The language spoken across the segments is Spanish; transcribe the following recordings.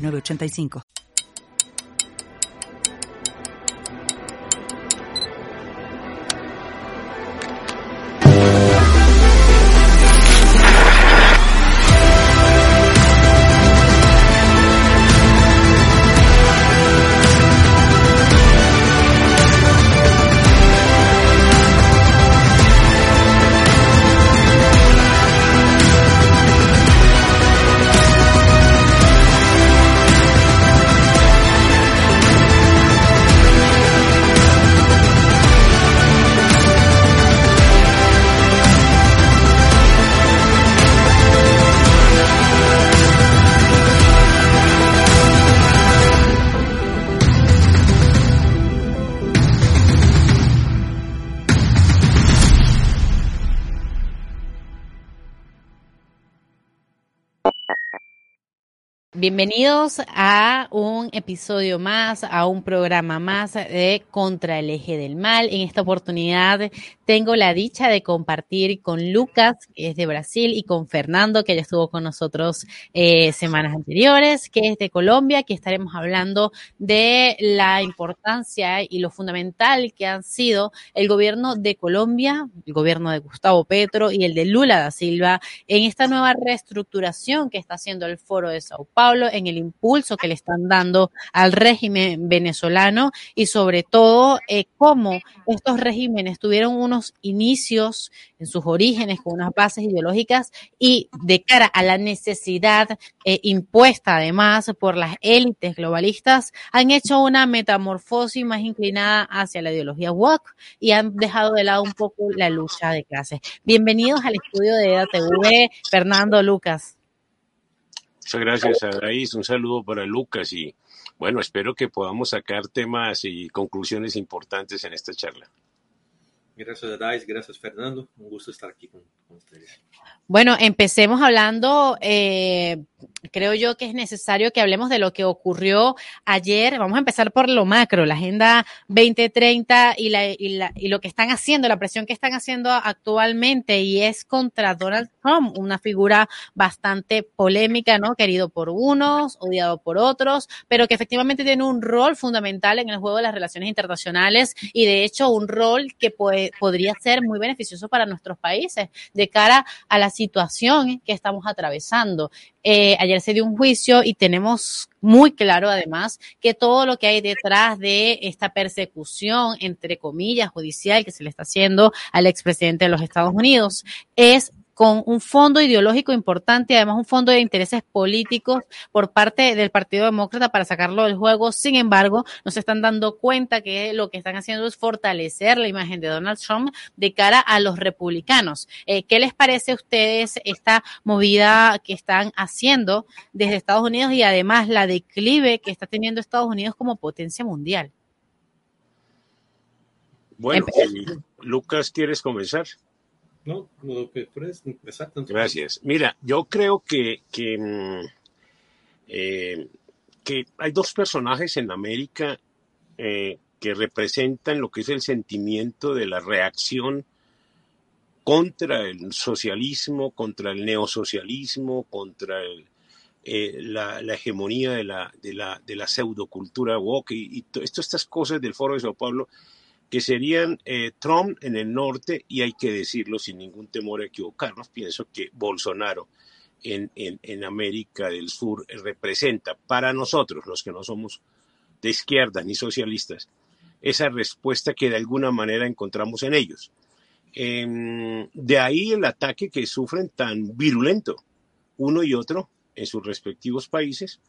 985. Bienvenidos a un episodio más, a un programa más de Contra el Eje del Mal. En esta oportunidad tengo la dicha de compartir con Lucas, que es de Brasil, y con Fernando, que ya estuvo con nosotros eh, semanas anteriores, que es de Colombia, que estaremos hablando de la importancia y lo fundamental que han sido el gobierno de Colombia, el gobierno de Gustavo Petro y el de Lula da Silva en esta nueva reestructuración que está haciendo el Foro de Sao Paulo en el impulso que le están dando al régimen venezolano y sobre todo eh, cómo estos regímenes tuvieron unos inicios en sus orígenes con unas bases ideológicas y de cara a la necesidad eh, impuesta además por las élites globalistas han hecho una metamorfosis más inclinada hacia la ideología woke y han dejado de lado un poco la lucha de clases. Bienvenidos al estudio de EDATV, Fernando Lucas. Muchas gracias, Adaís. Un saludo para Lucas y bueno, espero que podamos sacar temas y conclusiones importantes en esta charla. Gracias, Adaís. Gracias, Fernando. Un gusto estar aquí con, ustedes. Bueno, empecemos hablando eh, creo yo que es necesario que hablemos de lo que ocurrió ayer. Vamos a empezar por lo macro, la Agenda 2030 y, la, y, la, y lo que están haciendo, la presión que están haciendo actualmente y es contra Donald Trump, una figura bastante polémica, ¿no? Querido por unos, odiado por otros, pero que efectivamente tiene un rol fundamental en el juego de las relaciones internacionales y de hecho un rol que puede, podría ser muy beneficioso para nuestros países de cara a la situación que estamos atravesando. Eh, ayer se dio un juicio y tenemos muy claro además que todo lo que hay detrás de esta persecución, entre comillas, judicial que se le está haciendo al expresidente de los Estados Unidos es con un fondo ideológico importante y además un fondo de intereses políticos por parte del Partido Demócrata para sacarlo del juego. Sin embargo, no se están dando cuenta que lo que están haciendo es fortalecer la imagen de Donald Trump de cara a los republicanos. Eh, ¿Qué les parece a ustedes esta movida que están haciendo desde Estados Unidos y además la declive que está teniendo Estados Unidos como potencia mundial? Bueno, Lucas, ¿quieres comenzar? No, Gracias. Mira, yo creo que, que, mm, eh, hay dos personajes en América eh, que representan lo que es el sentimiento de la reacción contra el socialismo, contra el neosocialismo, contra el, eh, la, hegemonía de la, de la, de la pseudocultura woke y, y todas estas cosas del Foro de Sao Paulo que serían eh, Trump en el norte y hay que decirlo sin ningún temor a equivocarnos, pienso que Bolsonaro en, en, América del Sur representa para nosotros, los que no somos de izquierda ni socialistas, esa respuesta que de alguna manera encontramos en ellos. Em, de ahí el ataque que sufren tan virulento uno y otro en sus respectivos países,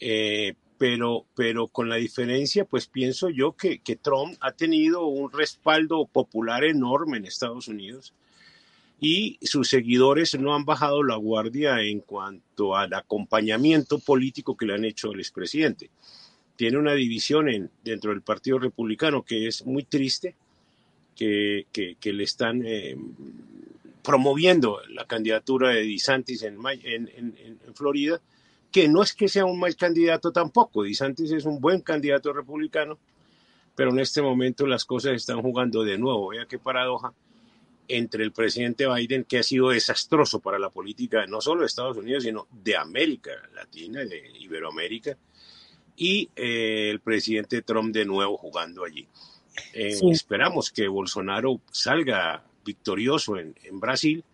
eh, pero, pero con la diferencia, pues pienso yo que, que Trump ha tenido un respaldo popular enorme en Estados Unidos y sus seguidores no han bajado la guardia en cuanto al acompañamiento político que le han hecho al expresidente. Tiene una división en, dentro del Partido Republicano que es muy triste, que, que, le están eh, promoviendo la candidatura de DeSantis en, en, en, Florida, que no es que sea un mal candidato tampoco. DeSantis es un buen candidato republicano, pero en este momento las cosas están jugando de nuevo. Vea qué paradoja entre el presidente Biden, que ha sido desastroso para la política no solo de Estados Unidos, sino de América Latina, de Iberoamérica, y eh, el presidente Trump de nuevo jugando allí. Eh, esperamos que Bolsonaro salga victorioso en, en, Brasil,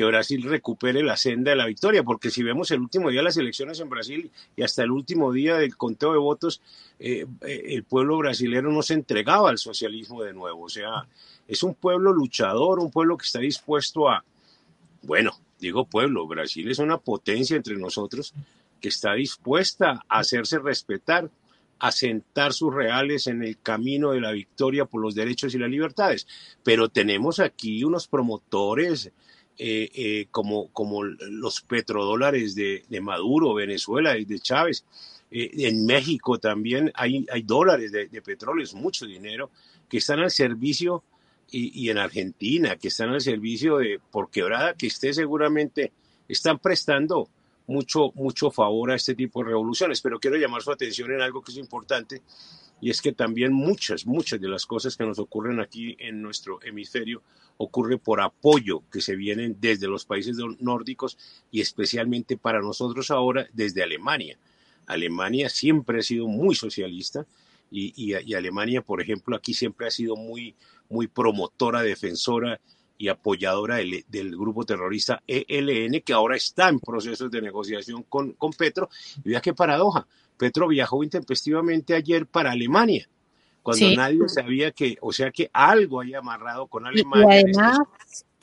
que Brasil recupere la senda de la victoria, porque si vemos el último día de las elecciones en Brasil y hasta el último día del conteo de votos, eh, eh, el pueblo brasileño no se entregaba al socialismo de nuevo. O sea, es un pueblo luchador, un pueblo que está dispuesto a, bueno, digo pueblo, Brasil es una potencia entre nosotros que está dispuesta a hacerse respetar asentar sus reales en el camino de la victoria por los derechos y las libertades. Pero tenemos aquí unos promotores eh, eh, como, como los petrodólares de, Maduro, Venezuela y de Chávez. Eh, en México también hay, hay dólares de, petróleo, es mucho dinero, que están al servicio, y, y en Argentina, que están al servicio de, por quebrada que esté seguramente, están prestando mucho, mucho favor a este tipo de revoluciones, pero quiero llamar su atención en algo que es importante y es que también muchas, muchas de las cosas que nos ocurren aquí en nuestro hemisferio ocurre por apoyo que se vienen desde los países nórdicos y especialmente para nosotros ahora desde Alemania. Alemania siempre ha sido muy socialista y, y, Alemania, por ejemplo, aquí siempre ha sido muy, muy promotora, defensora y apoyadora del, grupo terrorista ELN, que ahora está en procesos de negociación con, con Petro. Y vea qué paradoja, Petro viajó intempestivamente ayer para Alemania, cuando nadie sabía que, o sea que algo haya amarrado con Alemania. Y además,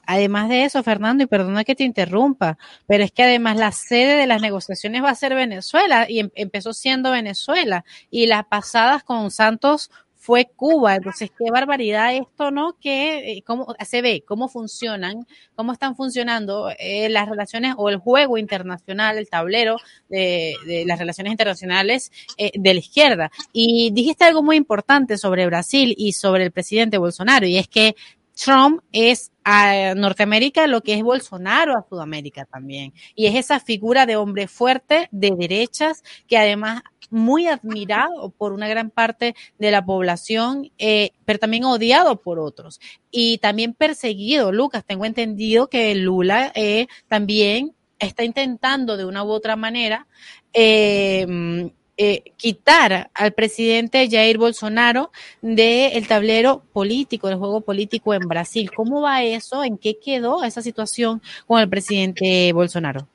además de eso, Fernando, y perdona que te interrumpa, pero es que además la sede de las negociaciones va a ser Venezuela y em, empezó siendo Venezuela y las pasadas con Santos fue Cuba. Entonces, qué barbaridad esto, ¿no? Que eh, cómo se ve, cómo funcionan, cómo están funcionando eh, las relaciones o el juego internacional, el tablero de, las relaciones internacionales eh, de la izquierda. Y dijiste algo muy importante sobre Brasil y sobre el presidente Bolsonaro, y es que Trump es a Norteamérica lo que es Bolsonaro a Sudamérica también. Y es esa figura de hombre fuerte de derechas que además muy admirado por una gran parte de la población, eh, pero también odiado por otros. Y también perseguido, Lucas, tengo entendido que Lula eh, también está intentando de una u otra manera eh, eh, quitar al presidente Jair Bolsonaro del tablero político, del juego político en Brasil. ¿Cómo va eso? ¿En qué quedó esa situación con el presidente Bolsonaro?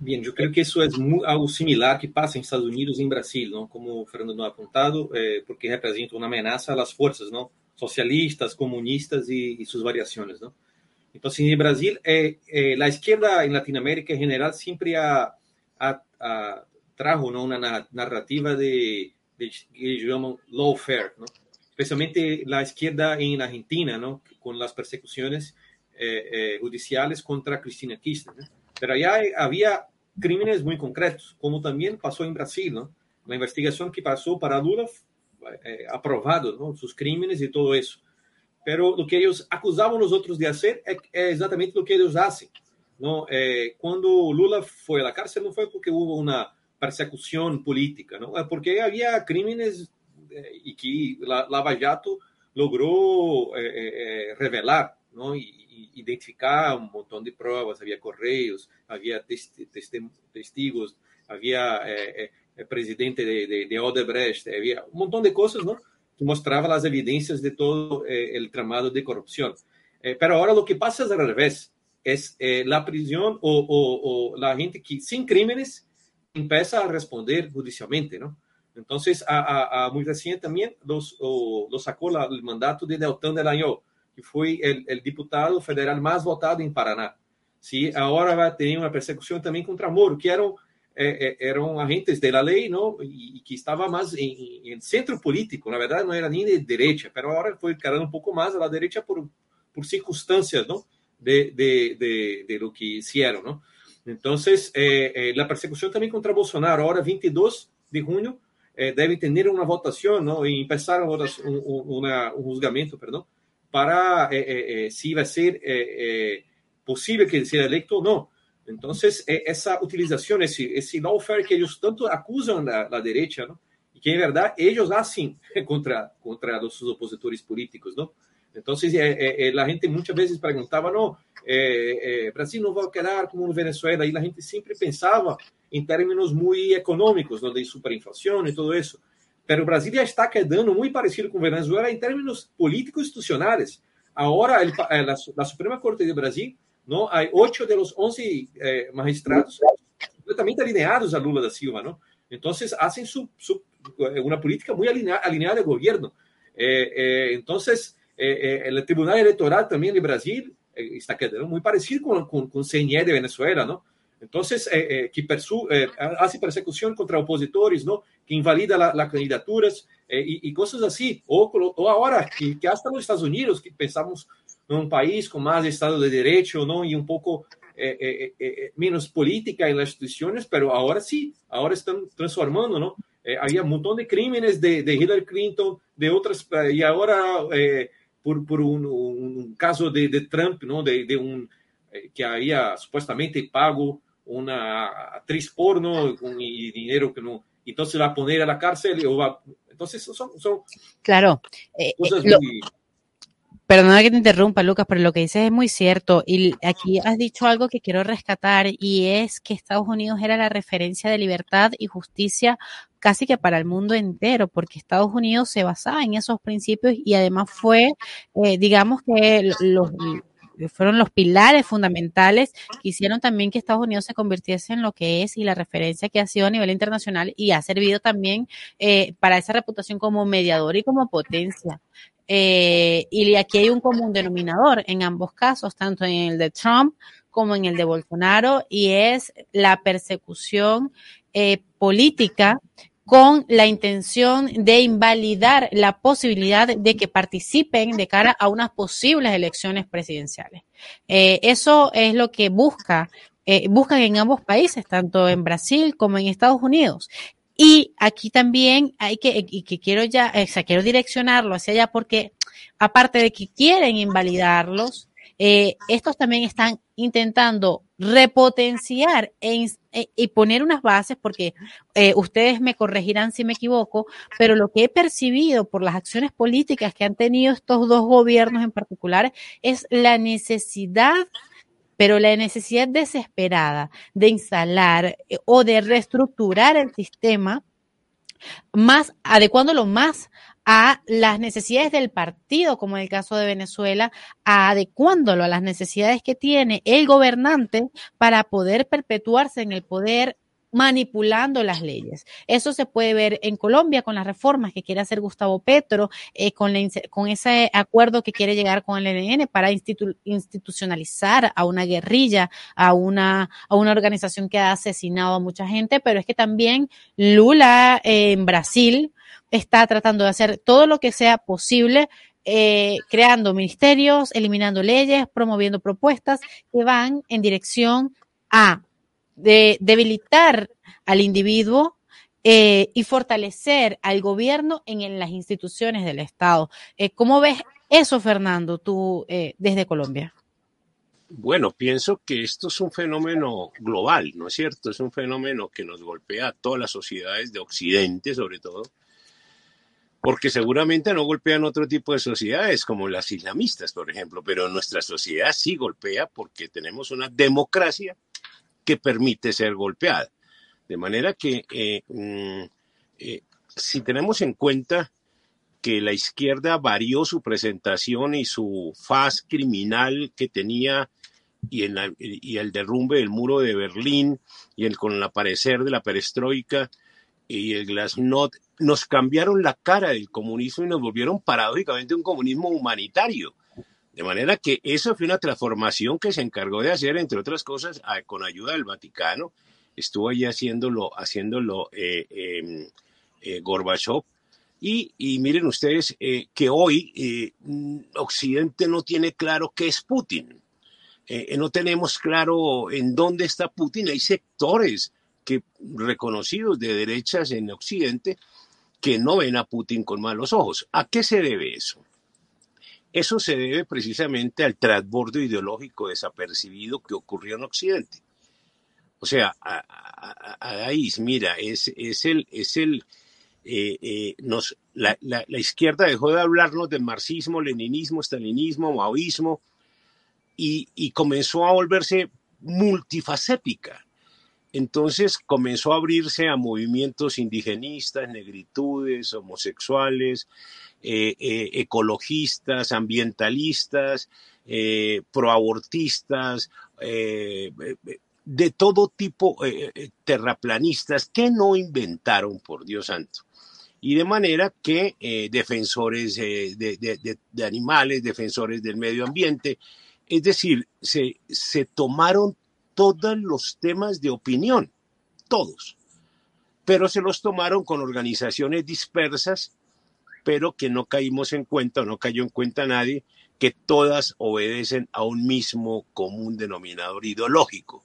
Bien, eu creio que isso é algo similar que passa em Estados Unidos e em Brasil, não? como Fernando não ha apontado, é, porque representa uma ameaça às forças não? socialistas, comunistas e, e suas variações. Não? Então, assim, em Brasil, é, é, a esquerda em Latinoamérica em geral sempre ha, ha, ha trajo ¿no? una narrativa de, de, que llaman lawfare, ¿no? especialmente la izquierda en Argentina, ¿no? con las persecuciones eh, eh, judiciales contra Cristina Kirchner. ¿no? Pero allá había crímenes muy concretos, como también pasó en Brasil. ¿no? La investigación que pasó para Lula eh, aprobado ¿no? sus crímenes y todo eso. Pero lo que ellos acusaban a los otros de hacer es, es exactamente lo que ellos hacen. ¿no? Eh, cuando Lula fue a la cárcel no fue porque hubo una persecución política, ¿no? Porque había crímenes eh, y que la, Lava Jato logró eh, eh, revelar, ¿no? Y, identificar un montón de pruebas, había correos, había testigos, había el presidente de, de, Odebrecht, había un montón de cosas, ¿no? Que mostraba las evidencias de todo el tramado de corrupción. pero ahora lo que pasa es al revés, es la prisión o, o, o la gente que sin crímenes empieza a responder judicialmente, ¿no? Entonces, a, a, muy recién también los, lo sacó la, el mandato de Deltan Delagnol, que fue el, el, diputado federal más votado en Paraná. Sí, ahora va a tener una persecución también contra Moro, que eran, eh, eh, eran agentes de la ley, ¿no? Y, y que estaba más en, en, centro político, la verdad no era ni de derecha, pero ahora fue cargando un poco más a la derecha por, por circunstancias, ¿no? de, de, de, lo que hicieron, ¿no? Entonces, eh, eh, la persecución contra Bolsonaro, ahora 22 de junio, eh, debe tener una votación, ¿no? Y empezar una, un juzgamiento, perdón, para si va a ser posible que sea electo o no. Entonces, esa utilización, ese, ese lawfare que ellos tanto acusan la, la derecha, ¿no? Y que en verdad ellos hacen contra, contra los, opositores políticos, ¿no? Entonces, eh, eh, la gente muchas veces preguntaba, no, eh, Brasil no va a quedar como Venezuela, y la gente siempre pensaba en términos muy económicos, ¿no? de superinflación y todo eso. Pero Brasil ya está quedando muy parecido con Venezuela en términos políticos institucionales. Ahora, el, la, la, Suprema Corte de Brasil, ¿no? hay ocho de los once magistrados completamente alineados a Lula da Silva, ¿no? Entonces, hacen su, su una política muy alineada, alineada al gobierno. entonces, eh, eh, el Tribunal Electoral también de Brasil eh, está quedando muy parecido con, con, con CNE de Venezuela, ¿no? Entonces, que persu hace persecución contra opositores, ¿no? Que invalida las la candidaturas y, y, cosas así. O, o ahora, que, que, hasta los Estados Unidos, que pensamos en un país con más Estado de Derecho, ¿no? Y un poco menos política en las instituciones, pero ahora sí, ahora están transformando, ¿no? había un montón de crímenes de, de Hillary Clinton, de otras, y ahora por, por un, un, caso de, de Trump, ¿no? De, de, un eh, que había supuestamente pago una actriz porno con dinero que no, entonces va a poner a la cárcel o va, entonces son, son claro, eh, cosas eh, lo, muy Perdona que te interrumpa, Lucas, pero lo que dices es muy cierto. Y aquí has dicho algo que quiero rescatar y es que Estados Unidos era la referencia de libertad y justicia casi que para el mundo entero, porque Estados Unidos se basaba en esos principios y además fue, eh, digamos que los, fueron los pilares fundamentales que hicieron también que Estados Unidos se convirtiese en lo que es y la referencia que ha sido a nivel internacional y ha servido también eh, para esa reputación como mediador y como potencia. Eh, y aquí hay un común denominador en ambos casos, tanto en el de Trump como en el de Bolsonaro, y es la persecución eh, política con la intención de invalidar la posibilidad de que participen de cara a unas posibles elecciones presidenciales. Eh, eso es lo que busca eh, buscan en ambos países, tanto en Brasil como en Estados Unidos. Y aquí también hay que, y que quiero ya, o sea, quiero direccionarlo hacia allá porque aparte de que quieren invalidarlos, eh, estos también están intentando repotenciar e, e, y poner unas bases, porque eh, ustedes me corregirán si me equivoco, pero lo que he percibido por las acciones políticas que han tenido estos dos gobiernos en particular es la necesidad pero la necesidad desesperada de instalar eh, o de reestructurar el sistema más, adecuándolo más a las necesidades del partido, como en el caso de Venezuela, adecuándolo a las necesidades que tiene el gobernante para poder perpetuarse en el poder manipulando las leyes. Eso se puede ver en Colombia con las reformas que quiere hacer Gustavo Petro, eh, con, ese acuerdo que quiere llegar con el ELN para institucionalizar a una guerrilla, a una, a una organización que ha asesinado a mucha gente, pero es que también Lula eh, en Brasil está tratando de hacer todo lo que sea posible eh, creando ministerios, eliminando leyes, promoviendo propuestas que van en dirección a de debilitar al individuo eh, y fortalecer al gobierno en, las instituciones del Estado. Eh, ¿Cómo ves eso, Fernando, tú eh, desde Colombia? Bueno, pienso que esto es un fenómeno global, ¿no es cierto? Es un fenómeno que nos golpea a todas las sociedades de Occidente, sobre todo, porque seguramente no golpean otro tipo de sociedades, como las islamistas, por ejemplo, pero nuestra sociedad sí golpea porque tenemos una democracia que permite ser golpeada. De manera que eh, mm, eh, si tenemos en cuenta que la izquierda varió su presentación y su faz criminal que tenía y, y el derrumbe del muro de Berlín y el, con el aparecer de la perestroika y el glasnost, nos cambiaron la cara del comunismo y nos volvieron paradójicamente un comunismo humanitario. De manera que eso fue una transformación que se encargó de hacer, entre otras cosas, con ayuda del Vaticano. Estuvo allí haciéndolo, haciéndolo eh, em, eh, Gorbachev. Y, miren ustedes eh, que hoy Occidente no tiene claro qué es Putin. eh, no tenemos claro en dónde está Putin. Hay sectores que, reconocidos de derechas en Occidente que no ven a Putin con malos ojos. ¿A qué se debe eso? Eso se debe precisamente al transbordo ideológico desapercibido que ocurrió en Occidente. O sea, ahí, mira, es, es el, es el, eh, eh, nos, la, izquierda dejó de hablarnos de marxismo, leninismo, stalinismo, maoísmo, y, y comenzó a volverse multifacética. Entonces comenzó a abrirse a movimientos indigenistas, negritudes, homosexuales, eh, eh, ecologistas, ambientalistas, eh, proabortistas, de todo tipo, terraplanistas, que no inventaron, por Dios santo. Y de manera que defensores de, animales, defensores del medio ambiente, es decir, se, se tomaron todos los temas de opinión, todos, pero se los tomaron con organizaciones dispersas, pero que no caímos en cuenta o no cayó en cuenta nadie, que todas obedecen a un mismo común denominador ideológico.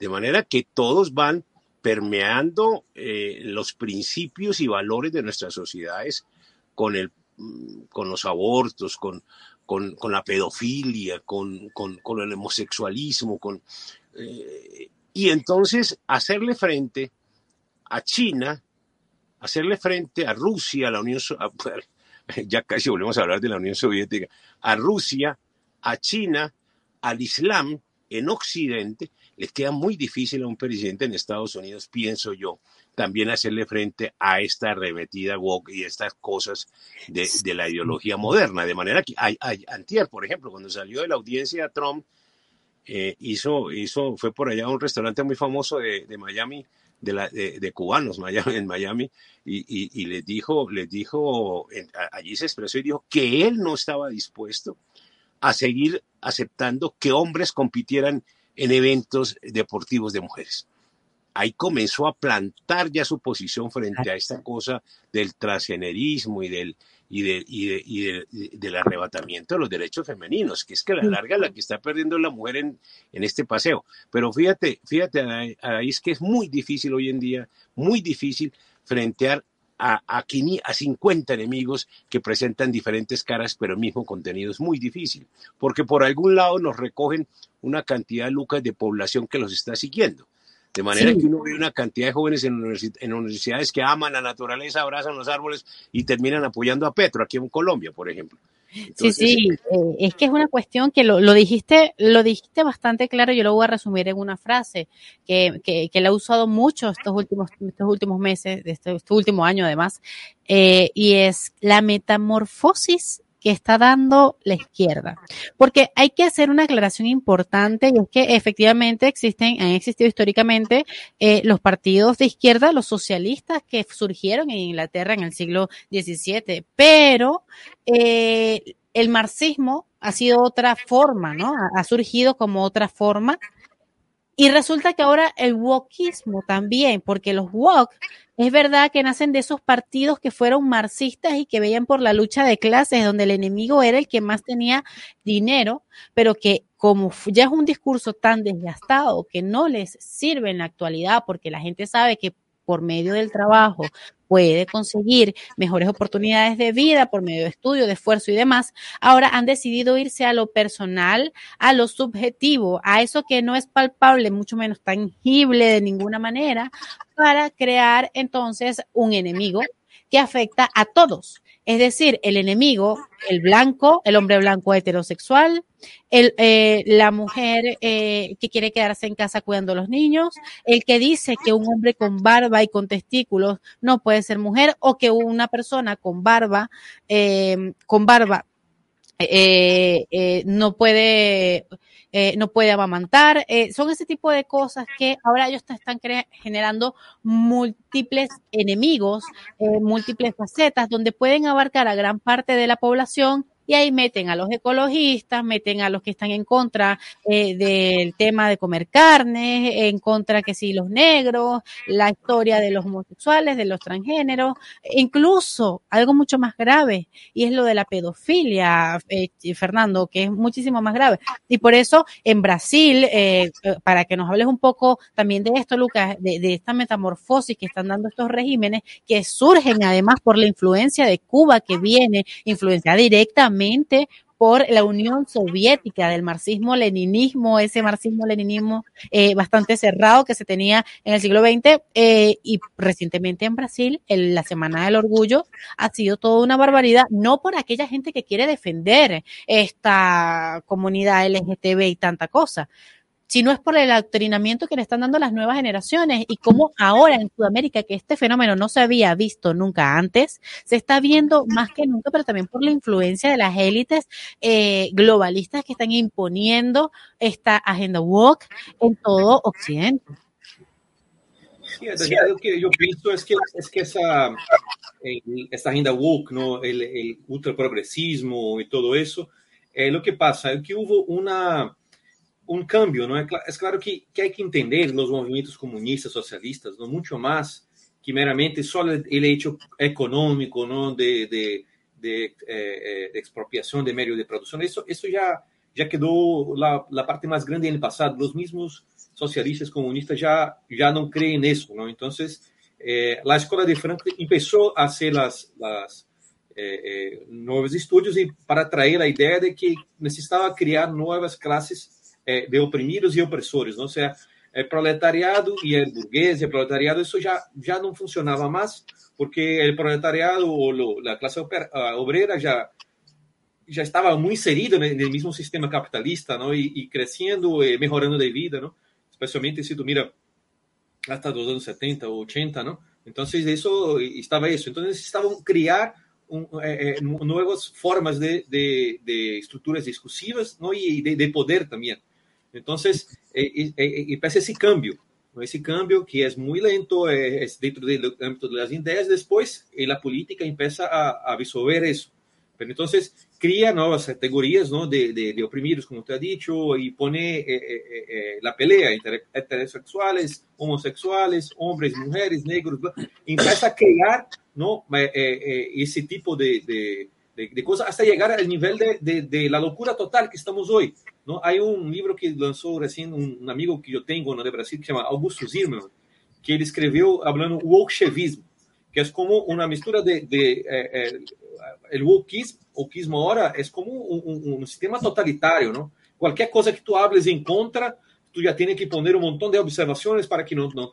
De manera que todos van permeando eh, los principios y valores de nuestras sociedades con, el, mm, con los abortos, con, con, con la pedofilia, con, con, con, el homosexualismo, con, eh, y entonces hacerle frente a China, hacerle frente a Rusia, a la Unión ya casi volvemos a hablar de la Unión Soviética, a Rusia, a China, al Islam en Occidente, le queda muy difícil a un presidente en Estados Unidos, pienso yo, también hacerle frente a esta arremetida woke y estas cosas de, de la ideología moderna. De manera que, hay, hay, antier, por ejemplo, cuando salió de la audiencia Trump, eh, hizo, hizo, fue por allá a un restaurante muy famoso de, de Miami, de, la, de, cubanos Miami, en Miami, y, y, y, les dijo, les dijo, allí se expresó y dijo que él no estaba dispuesto a seguir aceptando que hombres compitieran en eventos deportivos de mujeres. Ahí comenzó a plantar ya su posición frente a esta cosa del transgenerismo y del, y, de, y, del arrebatamiento de los derechos femeninos, que es que a la larga la que está perdiendo la mujer en, en este paseo. Pero fíjate, fíjate, ahí es que es muy difícil hoy en día, muy difícil frentear a, a, a 50 enemigos que presentan diferentes caras, pero el mismo contenido es muy difícil, porque por algún lado nos recogen una cantidad de lucas de población que los está siguiendo. De manera que uno ve una cantidad de jóvenes en, universidades que aman la naturaleza, abrazan los árboles y terminan apoyando a Petro, aquí en Colombia, por ejemplo. sí, sí, eh, es que es una cuestión que lo, dijiste, lo dijiste bastante claro, yo lo voy a resumir en una frase que, que, que la he usado mucho estos últimos, estos últimos meses, de este, este último año además, eh, y es la metamorfosis que está dando la izquierda. Porque hay que hacer una aclaración importante y es que efectivamente existen, han existido históricamente eh, los partidos de izquierda, los socialistas que surgieron en Inglaterra en el siglo XVII, pero eh, el marxismo ha sido otra forma, ¿no? Ha surgido como otra forma y resulta que ahora el wokismo también, porque los wok es verdad que nacen de esos partidos que fueron marxistas y que veían por la lucha de clases, donde el enemigo era el que más tenía dinero, pero que como ya es un discurso tan desgastado que no les sirve en la actualidad, porque la gente sabe que por medio del trabajo puede conseguir mejores oportunidades de vida por medio de estudio, de esfuerzo y demás, ahora han decidido irse a lo personal, a lo subjetivo, a eso que no es palpable, mucho menos tangible de ninguna manera, para crear entonces un enemigo que afecta a todos. Es decir, el enemigo, el blanco, el hombre blanco heterosexual, eh, la mujer eh, que quiere quedarse en casa cuidando a los niños, el que dice que un hombre con barba y con testículos no puede ser mujer, o que una persona con barba, eh, con barba, eh, eh, no puede eh, no puede amamantar. Eh, son ese tipo de cosas que ahora ellos están generando múltiples enemigos, eh, múltiples facetas, donde pueden abarcar a gran parte de la población Y ahí meten a los ecologistas, meten a los que están en contra eh, del tema de comer carne, en contra que si los negros, la historia de los homosexuales, de los transgéneros, incluso algo mucho más grave, y es lo de la pedofilia, eh, Fernando, que es muchísimo más grave. Y por eso en Brasil, eh, para que nos hables un poco también de esto, Lucas, de, de esta metamorfosis que están dando estos regímenes, que surgen además por la influencia de Cuba, que viene influenciada por la Unión Soviética, del marxismo-leninismo, ese marxismo-leninismo eh, bastante cerrado que se tenía en el siglo XX eh, y recientemente en Brasil, en la Semana del Orgullo, ha sido toda una barbaridad, no por aquella gente que quiere defender esta comunidad LGTB y tanta cosa, si no es por el adoctrinamiento que le están dando las nuevas generaciones y cómo ahora en Sudamérica, que este fenómeno no se había visto nunca antes, se está viendo más que nunca, pero también por la influencia de las élites eh, globalistas que están imponiendo esta agenda woke en todo Occidente. Sí, lo que yo pienso es que, es que esa, agenda woke, ¿no? el, el ultraprogresismo y todo eso, eh, lo que pasa es que hubo una um cambio, não é? É claro que, que hay que entender los movimentos comunistas, socialistas, no mucho más que meramente só el hecho económico, ¿no? De, de, de, eh, eh, de expropiación de producción. Eso, eso ya, ya quedó la, parte más grande en el pasado. Los mismos socialistas comunistas ya, ya no creen en eso, ¿no? Entonces, eh, la Escuela de Frankfurt empezó a hacer las, las eh, nuevos estudios y para traer la idea de que necesitaba crear nuevas clases é, de oprimidos e opressores, não? ou seja, é, proletariado e é burguês e proletariado, isso já, já não funcionava mais, porque o proletariado ou a classe obrera já já estava muito inserido no mesmo sistema capitalista, não? E, e crescendo e melhorando de vida, não? Especialmente se tu mira hasta os anos 70 ou 80, não? Então, isso estava isso. Então, necessitavam criar um, é, novas formas de, de, de estruturas discursivas não? e de, de poder também. Entonces, eh, eh, eh, empieza ese cambio, ese cambio que es muy lento, es dentro del ámbito de las ideas, después la política empieza a, absorber eso. Pero entonces cría nuevas categorías ¿no? de, de, oprimidos, como te ha dicho, y pone la pelea entre heterosexuales, homosexuales, hombres, mujeres, negros, empieza a crear ¿no? ese tipo de, de, cosas hasta llegar al nivel de, de, la locura total que estamos hoy. ¿no? Hay un libro que lanzó recién un, amigo que yo tengo ¿no? de Brasil que se llama Augusto Zimmermann, que él escribió hablando wokeismo, que es como una mistura de, de eh, eh, el es como un, sistema totalitario, ¿no? Cualquier cosa que tú hables en contra, tú ya tienes que poner un montón de observaciones para que no, no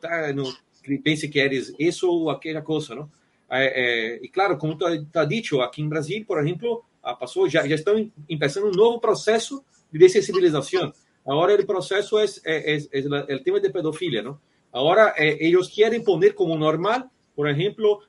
pense que eres eso o aquella cosa, ¿no? É, e claro, como está dito, aqui em Brasil, por exemplo, passou, já, já estão começando um novo processo de dessensibilização. Agora o processo é, é, é, é o tema de pedofilia, não? Agora eles querem poner como normal, por exemplo,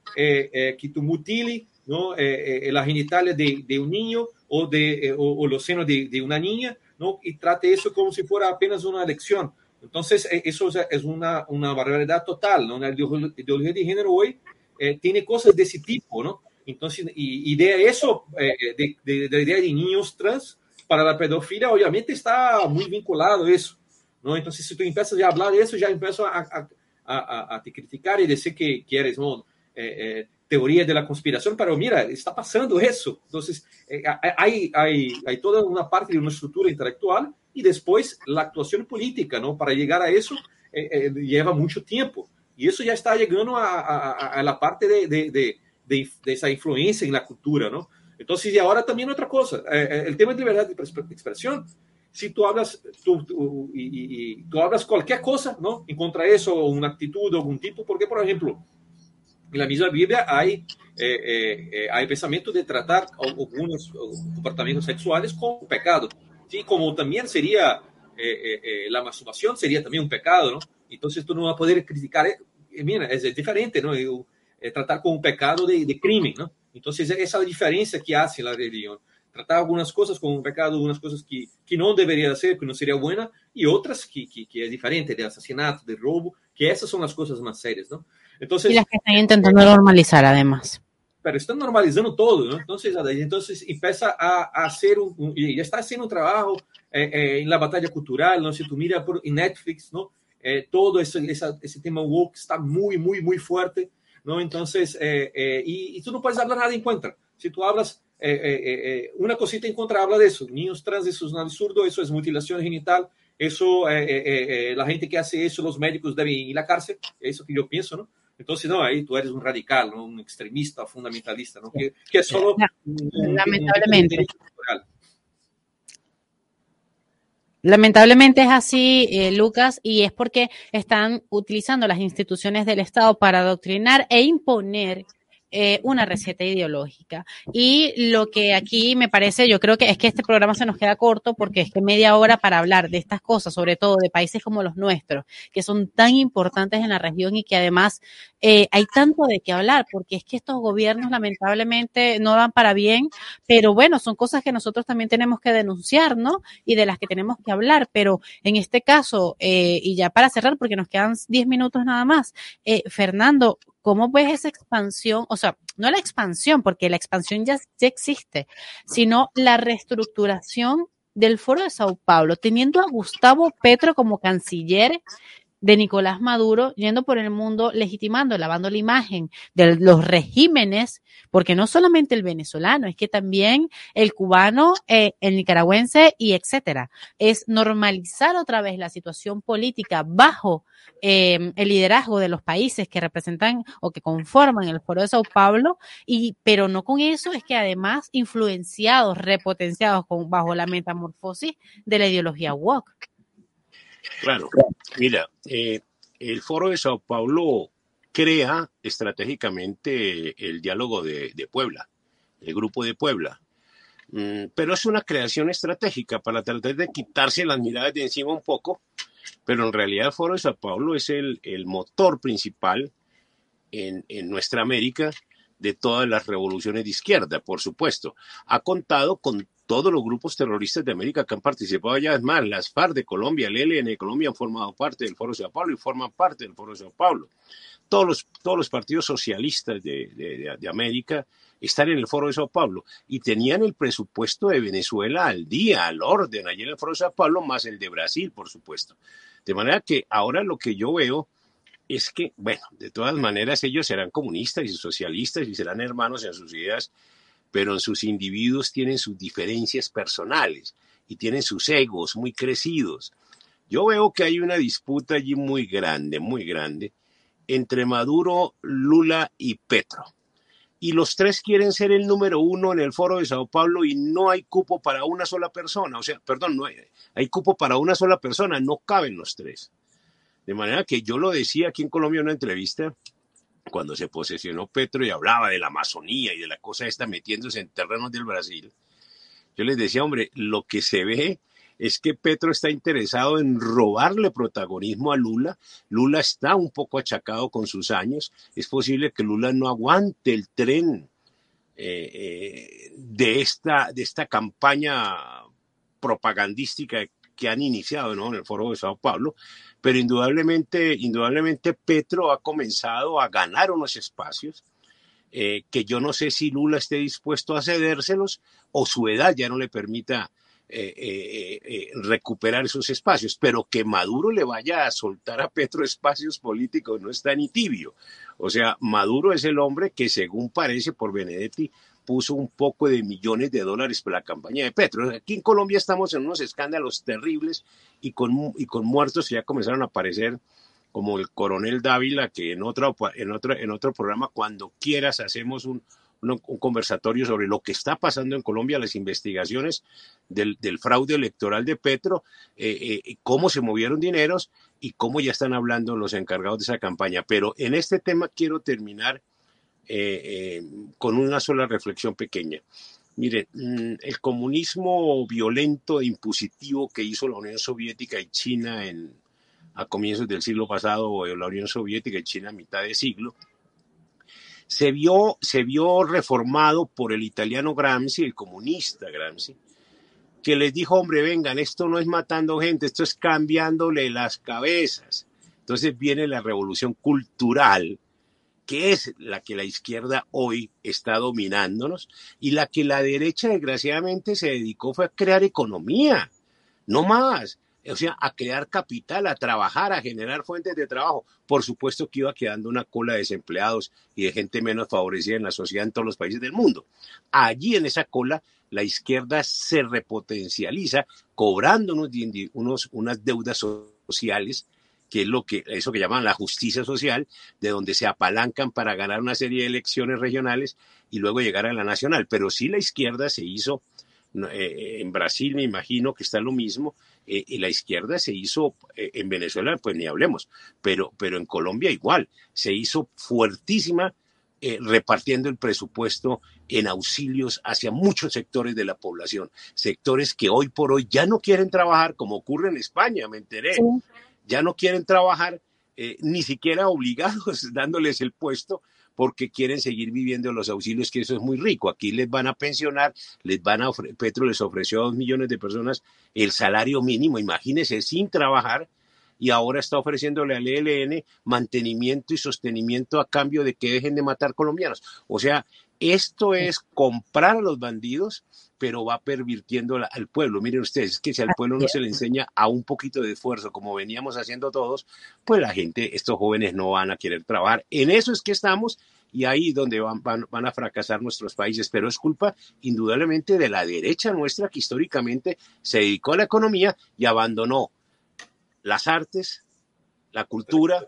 que tu mutile não, a genitália de, um niño ou de ou, ou os senos de, uma niña, não? E trate isso como se fosse apenas uma eleição. Então, isso é uma, uma barbaridade total, não? A ideologia de gênero hoje eh, tiene cosas de ese tipo, ¿no? Entonces, y, y de eso, eh, de, de, de, la idea de niños trans para la pedofilia, obviamente está muy vinculado eso, ¿no? Entonces, si tú empiezas a hablar de eso, ya empiezo a, a, a, a te criticar y decir que, que eres, ¿no? Eh, eh teoría de la conspiración, pero mira, está pasando eso. Entonces, eh, hay, hay, hay toda una parte de una estructura intelectual y después la actuación política, ¿no? Para llegar a eso eh, eh, lleva mucho tiempo. Y eso ya está llegando a, a, a la parte de, de, de, de, esa influencia en la cultura, ¿no? Entonces, y ahora también otra cosa, eh, eh, el tema de libertad de expresión. Si tú hablas, tú, tú y, y, tú hablas cualquier cosa, ¿no? En contra de eso, una actitud o algún tipo, porque, por ejemplo, en la misma Biblia hay, eh, eh, hay pensamiento de tratar algunos comportamientos sexuales como pecado, ¿sí? Como también sería eh, la masturbación, sería también un pecado, ¿no? Entonces tú no vas a poder criticar, eh, mira, es, es diferente, ¿no? Eu, é tratar como um pecado de, de crime, ¿no? Entonces esa es la diferencia que hace la religión. Tratar algunas cosas como un pecado, algunas cosas que, que no debería ser, que no sería buena, y otras que, que, que es diferente, de asesinato, de robo, que esas son las cosas más serias, ¿no? Entonces, y las que están intentando normalizar, además. pero están normalizando todo, ¿no? Entonces, entonces empieza a, a hacer un, y ya está haciendo un trabajo eh, eh, en la batalla cultural, ¿no? Si tú miras por en Netflix, ¿no? Eh, todo ese, esa, ese tema woke está muy, muy, muy fuerte, ¿no? Entonces, eh, eh, y, y, tú no puedes hablar nada en contra. Si tú hablas una cosita en contra, habla de eso, niños trans, eso es un absurdo, eso es mutilación genital, eso, la gente que hace eso, los médicos deben ir a la cárcel, es eso que yo pienso, ¿no? Entonces, no, ahí tú eres un radical, ¿no? un extremista, fundamentalista, ¿no? Que, que solo... Lamentablemente. Un, Lamentablemente es así, eh, Lucas, y es porque están utilizando las instituciones del Estado para adoctrinar e imponer eh, una receta ideológica. Y lo que aquí me parece, yo creo que es que este programa se nos queda corto porque es que media hora para hablar de estas cosas, sobre todo de países como los nuestros, que son tan importantes en la región y que además eh, hay tanto de qué hablar, porque es que estos gobiernos lamentablemente no dan para bien, pero bueno, son cosas que nosotros también tenemos que denunciar, ¿no? Y de las que tenemos que hablar, pero en este caso, eh, y ya para cerrar, porque nos quedan 10 minutos nada más, Fernando, ¿cómo ves esa expansión? O sea, no la expansión, porque la expansión ya, ya existe, sino la reestructuración del Foro de Sao Paulo, teniendo a Gustavo Petro como canciller de Nicolás Maduro yendo por el mundo legitimando, lavando la imagen de los regímenes, porque no solamente el venezolano, es que también el cubano, eh, el nicaragüense y etcétera. Es normalizar otra vez la situación política bajo eh, el liderazgo de los países que representan o que conforman el Foro de Sao Paulo, y, pero no con eso, es que además influenciados, repotenciados con, bajo la metamorfosis de la ideología woke. Claro, mira, eh, el Foro de Sao Paulo crea estratégicamente el diálogo de, Puebla, el grupo de Puebla. Mm, pero es una creación estratégica para tratar de quitarse las miradas de encima un poco, pero en realidad el Foro de Sao Paulo es el, el motor principal en, en nuestra América de todas las revoluciones de izquierda, por supuesto. Ha contado con todos los grupos terroristas de América que han participado ya, es más, las FARC de Colombia, el ELN de Colombia han formado parte del Foro de Sao Paulo y forman parte del Foro de Sao Paulo. Todos los, todos los partidos socialistas de, de, de América están en el Foro de Sao Paulo y tenían el presupuesto de Venezuela al día, al orden, allí en el Foro de Sao Paulo, más el de Brasil, por supuesto. De manera que ahora lo que yo veo es que, bueno, de todas maneras ellos serán comunistas y socialistas y serán hermanos en sus ideas, pero en sus individuos tienen sus diferencias personales y tienen sus egos muy crecidos. Yo veo que hay una disputa allí muy grande, muy grande, entre Maduro, Lula y Petro. Y los tres quieren ser el número uno en el foro de Sao Paulo y no hay cupo para una sola persona. O sea, perdón, no hay, hay cupo para una sola persona, no caben los tres. De manera que yo lo decía aquí en Colombia en una entrevista, cuando se posesionó Petro y hablaba de la Amazonía y de la cosa esta metiéndose en terrenos del Brasil, yo les decía, hombre, lo que se ve es que Petro está interesado en robarle protagonismo a Lula. Lula está un poco achacado con sus años. Es posible que Lula no aguante el tren eh, eh, de, esta, de esta campaña propagandística que han iniciado ¿no? en el foro de Sao Paulo, pero indudablemente, indudablemente Petro ha comenzado a ganar unos espacios eh, que yo no sé si Lula esté dispuesto a cedérselos o su edad ya no le permita eh, eh, recuperar esos espacios, pero que Maduro le vaya a soltar a Petro espacios políticos no está ni tibio. O sea, Maduro es el hombre que, según parece por Benedetti, puso un poco de millones de dólares para la campaña de Petro. Aquí en Colombia estamos en unos escándalos terribles y con, y con muertos que ya comenzaron a aparecer, como el coronel Dávila, que en otro, en otro, en otro programa, cuando quieras, hacemos un, un, un conversatorio sobre lo que está pasando en Colombia, las investigaciones del, del fraude electoral de Petro, eh, eh, cómo se movieron dineros y cómo ya están hablando los encargados de esa campaña. Pero en este tema quiero terminar eh, eh, con una sola reflexión pequeña. Mire, mm, el comunismo violento e impositivo que hizo la Unión Soviética y China en, a comienzos del siglo pasado, o la Unión Soviética y China a mitad de siglo, se vio, se vio reformado por el italiano Gramsci, el comunista Gramsci, que les dijo, hombre, vengan, esto no es matando gente, esto es cambiándole las cabezas. Entonces viene la revolución cultural que es la que la izquierda hoy está dominándonos y la que la derecha desgraciadamente se dedicó fue a crear economía, no más o sea, a crear capital, a trabajar, a generar fuentes de trabajo. Por supuesto que iba quedando una cola de desempleados y de gente menos favorecida en la sociedad en todos los países del mundo. Allí en esa cola la izquierda se repotencializa cobrando unos, unas deudas sociales que es lo que eso que llaman la justicia social, de donde se apalancan para ganar una serie de elecciones regionales y luego llegar a la nacional. Pero sí la izquierda se hizo eh, en Brasil, me imagino que está lo mismo, eh, y la izquierda se hizo, eh, en Venezuela, pues ni hablemos, pero, pero en Colombia igual, se hizo fuertísima eh, repartiendo el presupuesto en auxilios hacia muchos sectores de la población, sectores que hoy por hoy ya no quieren trabajar, como ocurre en España, me enteré, ya no quieren trabajar ni siquiera obligados dándoles el puesto porque quieren seguir viviendo los auxilios, que eso es muy rico. Aquí les van a pensionar, les van a Petro les ofreció a dos millones de personas el salario mínimo, imagínense, sin trabajar, y ahora está ofreciéndole al ELN mantenimiento y sostenimiento a cambio de que dejen de matar colombianos. O sea, esto es comprar a los bandidos, pero va pervirtiendo al pueblo. Miren ustedes, que si al pueblo no se le enseña a un poquito de esfuerzo, como veníamos haciendo todos, pues la gente, estos jóvenes no van a querer trabajar. En eso es que estamos y ahí donde van, van, a fracasar nuestros países, pero es culpa indudablemente de la derecha nuestra que históricamente se dedicó a la economía y abandonó las artes, la cultura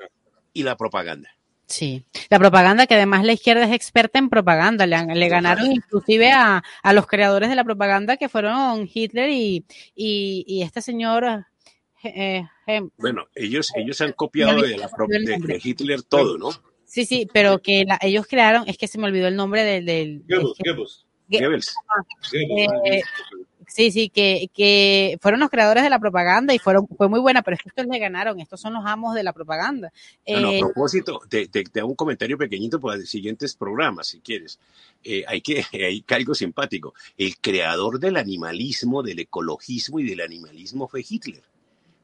y la propaganda. Sí, la propaganda, que además la izquierda es experta en propaganda, le, ganaron inclusive a, los creadores de la propaganda que fueron Hitler y, y, este señor... Eh, eh, bueno, ellos, ellos han copiado de, la, de, Hitler todo, ¿no? Sí, sí, pero que ellos crearon, es que se me olvidó el nombre del... del Goebbels, Goebbels. Eh, Sí, sí, que, que fueron los creadores de la propaganda y fueron, fue muy buena, pero es que estos le ganaron, estos son los amos de la propaganda. a eh, propósito, te, te, hago un comentario pequeñito para los siguientes programas, si quieres. Eh, hay que, hay algo simpático. El creador del animalismo, del ecologismo y del animalismo fue Hitler.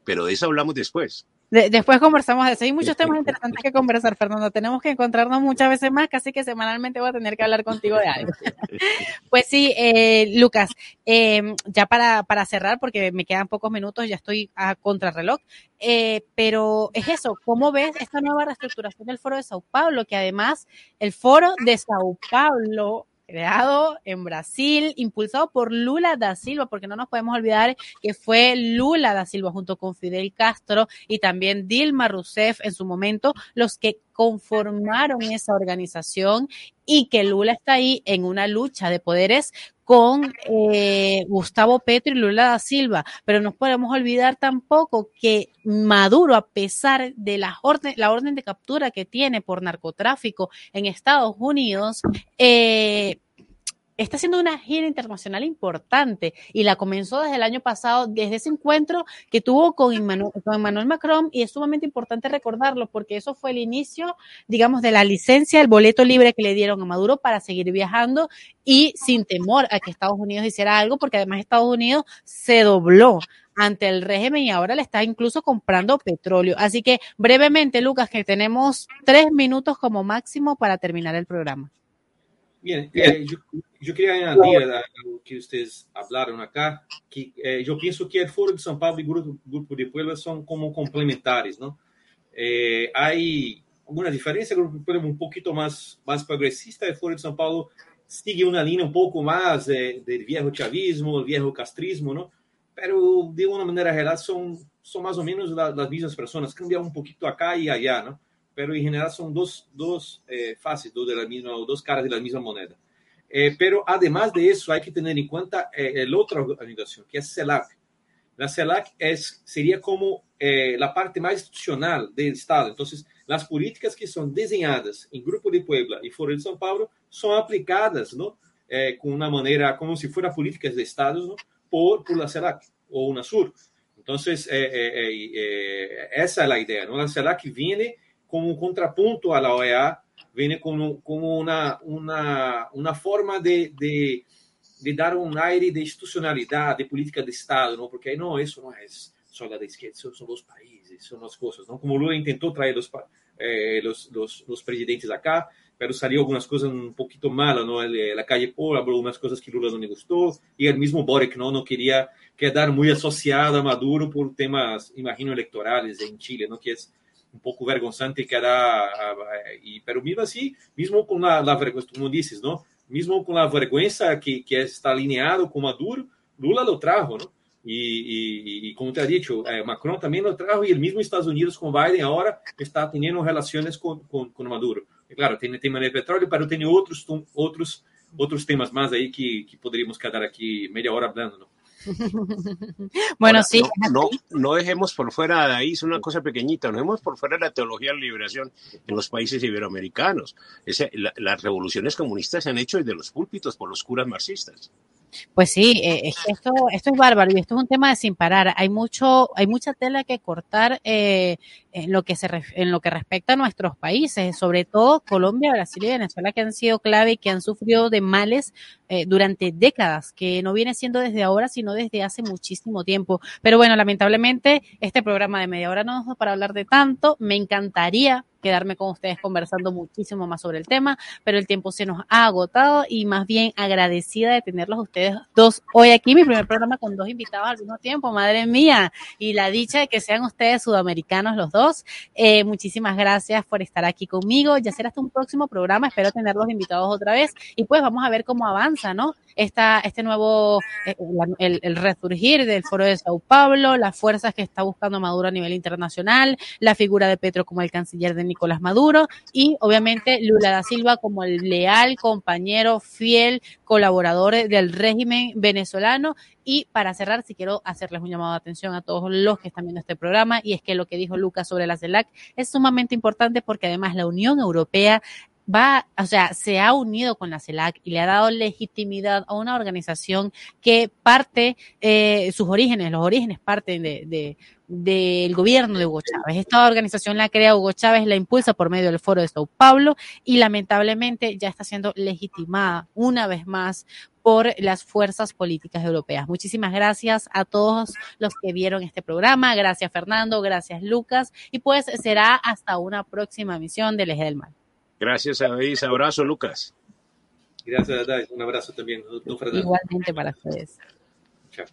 Pero de eso hablamos después después conversamos de eso. Hay muchos temas interesantes que conversar, Fernando. Tenemos que encontrarnos muchas veces más, casi que semanalmente voy a tener que hablar contigo de algo. pues sí, eh, Lucas, em, ya para, para cerrar, porque me quedan pocos minutos, ya estoy a contrarreloj, eh, pero es eso, ¿cómo ves esta nueva reestructuración del Foro de Sao Paulo? Que además el Foro de Sao Paulo creado en Brasil, impulsado por Lula da Silva, porque no nos podemos olvidar que fue Lula da Silva junto con Fidel Castro y también Dilma Rousseff en su momento los que conformaron esa organización y que Lula está ahí en una lucha de poderes con eh, Gustavo Petro y Lula da Silva, pero no podemos olvidar tampoco que Maduro, a pesar de la orden, la orden de captura que tiene por narcotráfico en Estados Unidos, eh, está haciendo una gira internacional importante y la comenzó desde el año pasado, desde ese encuentro que tuvo con Emmanuel, Macron y es sumamente importante recordarlo porque eso fue el inicio, digamos, de la licencia, el boleto libre que le dieron a Maduro para seguir viajando y sin temor a que Estados Unidos hiciera algo porque además Estados Unidos se dobló ante el régimen y ahora le está incluso comprando petróleo. Así que brevemente, Lucas, que tenemos tres minutos como máximo para terminar el programa. Bien, eh, yo, quería añadir a lo que ustedes hablaron acá, que eh, yo pienso que el Foro de São Paulo y el Grupo, Grupo de Puebla son como complementares, ¿no? Eh, hay alguna diferencia, el Grupo de Puebla un poquito más, más progresista, el Foro de São Paulo sigue una línea un poco más del viejo chavismo, viejo castrismo, ¿no? Pero de una manera general son, son más o menos las mismas personas, cambian un poquito acá y allá, ¿no? Pero en general son dos, dos eh, faces dos, de la misma, dos caras de la misma moneda. Eh, pero además de eso, hay que tener en cuenta eh, la otra organización, que es CELAC. La CELAC es, sería como eh, la parte más institucional del Estado. Entonces, las políticas que son diseñadas en Grupo de Puebla y Foro de São Paulo son aplicadas ¿no? con una manera, como si fueran políticas de Estado ¿no? por, por la CELAC o UNASUR. Entonces, esa es la idea. ¿no? La CELAC viene como un contrapunto a la OEA, viene como, como una, una forma de, de, de, dar un aire de institucionalidad, de política de Estado, ¿no? porque no, eso no es solo la izquierda, son los países, son las cosas, ¿no? como Lula intentó traer los, eh, presidentes acá, pero salió algunas cosas un poquito malas, ¿no? La calle Paul habló algunas cosas que Lula no le gustó y el mismo Boric, ¿no? No quería quedar muy asociado a Maduro por temas, imagino, electorales en Chile, ¿no? Que es un poco vergonzante quedar, y, pero mismo así, mismo con la, la vergüenza, como dices, ¿no? Mismo con la vergüenza que, que está alineado con Maduro, Lula lo trajo, ¿no? Y, y, como te ha dicho, eh, Macron también lo trajo y el mismo Estados Unidos con Biden ahora está teniendo relaciones con, con, con Maduro. Claro, tiene tema de petróleo, pero tiene otros, otros, otros temas más ahí que, que podríamos quedar aquí media hora hablando, ¿no? bueno, sí. No, no, dejemos por fuera de ahí, es una cosa pequeñita, no dejemos por fuera la teología de la liberación en los países iberoamericanos. Ese, las revoluciones comunistas se han hecho desde los púlpitos por los curas marxistas. Pues sí, eh, esto, es bárbaro y esto es un tema de sin parar. Hay mucho, hay mucha tela que cortar eh, en lo que se en lo que respecta a nuestros países, sobre todo Colombia, Brasil y Venezuela, que han sido clave y que han sufrido de males eh, durante décadas, que no viene siendo desde ahora, sino desde hace muchísimo tiempo. Pero bueno, lamentablemente este programa de media hora no nos da para hablar de tanto. Me encantaría quedarme con ustedes conversando muchísimo más sobre el tema, pero el tiempo se nos ha agotado y más bien agradecida de tenerlos ustedes dos hoy aquí, mi primer programa con dos invitados al mismo tiempo, madre mía, y la dicha de que sean ustedes sudamericanos los dos. Eh, muchísimas gracias por estar aquí conmigo. Ya será hasta un próximo programa, espero tenerlos invitados otra vez y pues vamos a ver cómo avanza, ¿no? Esta, este nuevo, eh, el, el resurgir del foro de Sao Paulo, las fuerzas que está buscando Maduro a nivel internacional, la figura de Petro como el canciller de Nicolás Maduro y obviamente Lula da Silva como el leal compañero, fiel colaborador del régimen venezolano. Y para cerrar, si quiero hacerles un llamado de atención a todos los que están viendo este programa, y es que lo que dijo Lucas sobre la CELAC es sumamente importante porque además la Unión Europea va, o sea, se ha unido con la CELAC y le ha dado legitimidad a una organización que parte, eh, sus orígenes, los orígenes parten de, de, del gobierno de Hugo Chávez. Esta organización la crea Hugo Chávez, la impulsa por medio del Foro de Sao Paulo y lamentablemente ya está siendo legitimada una vez más por las fuerzas políticas europeas. Muchísimas gracias a todos los que vieron este programa. Gracias Fernando, gracias Lucas y pues será hasta una próxima emisión del Eje del Mal. Gracias, Adis. Abrazo, Lucas. Gracias, Adis. Un abrazo también, Igualmente para ustedes. Chao.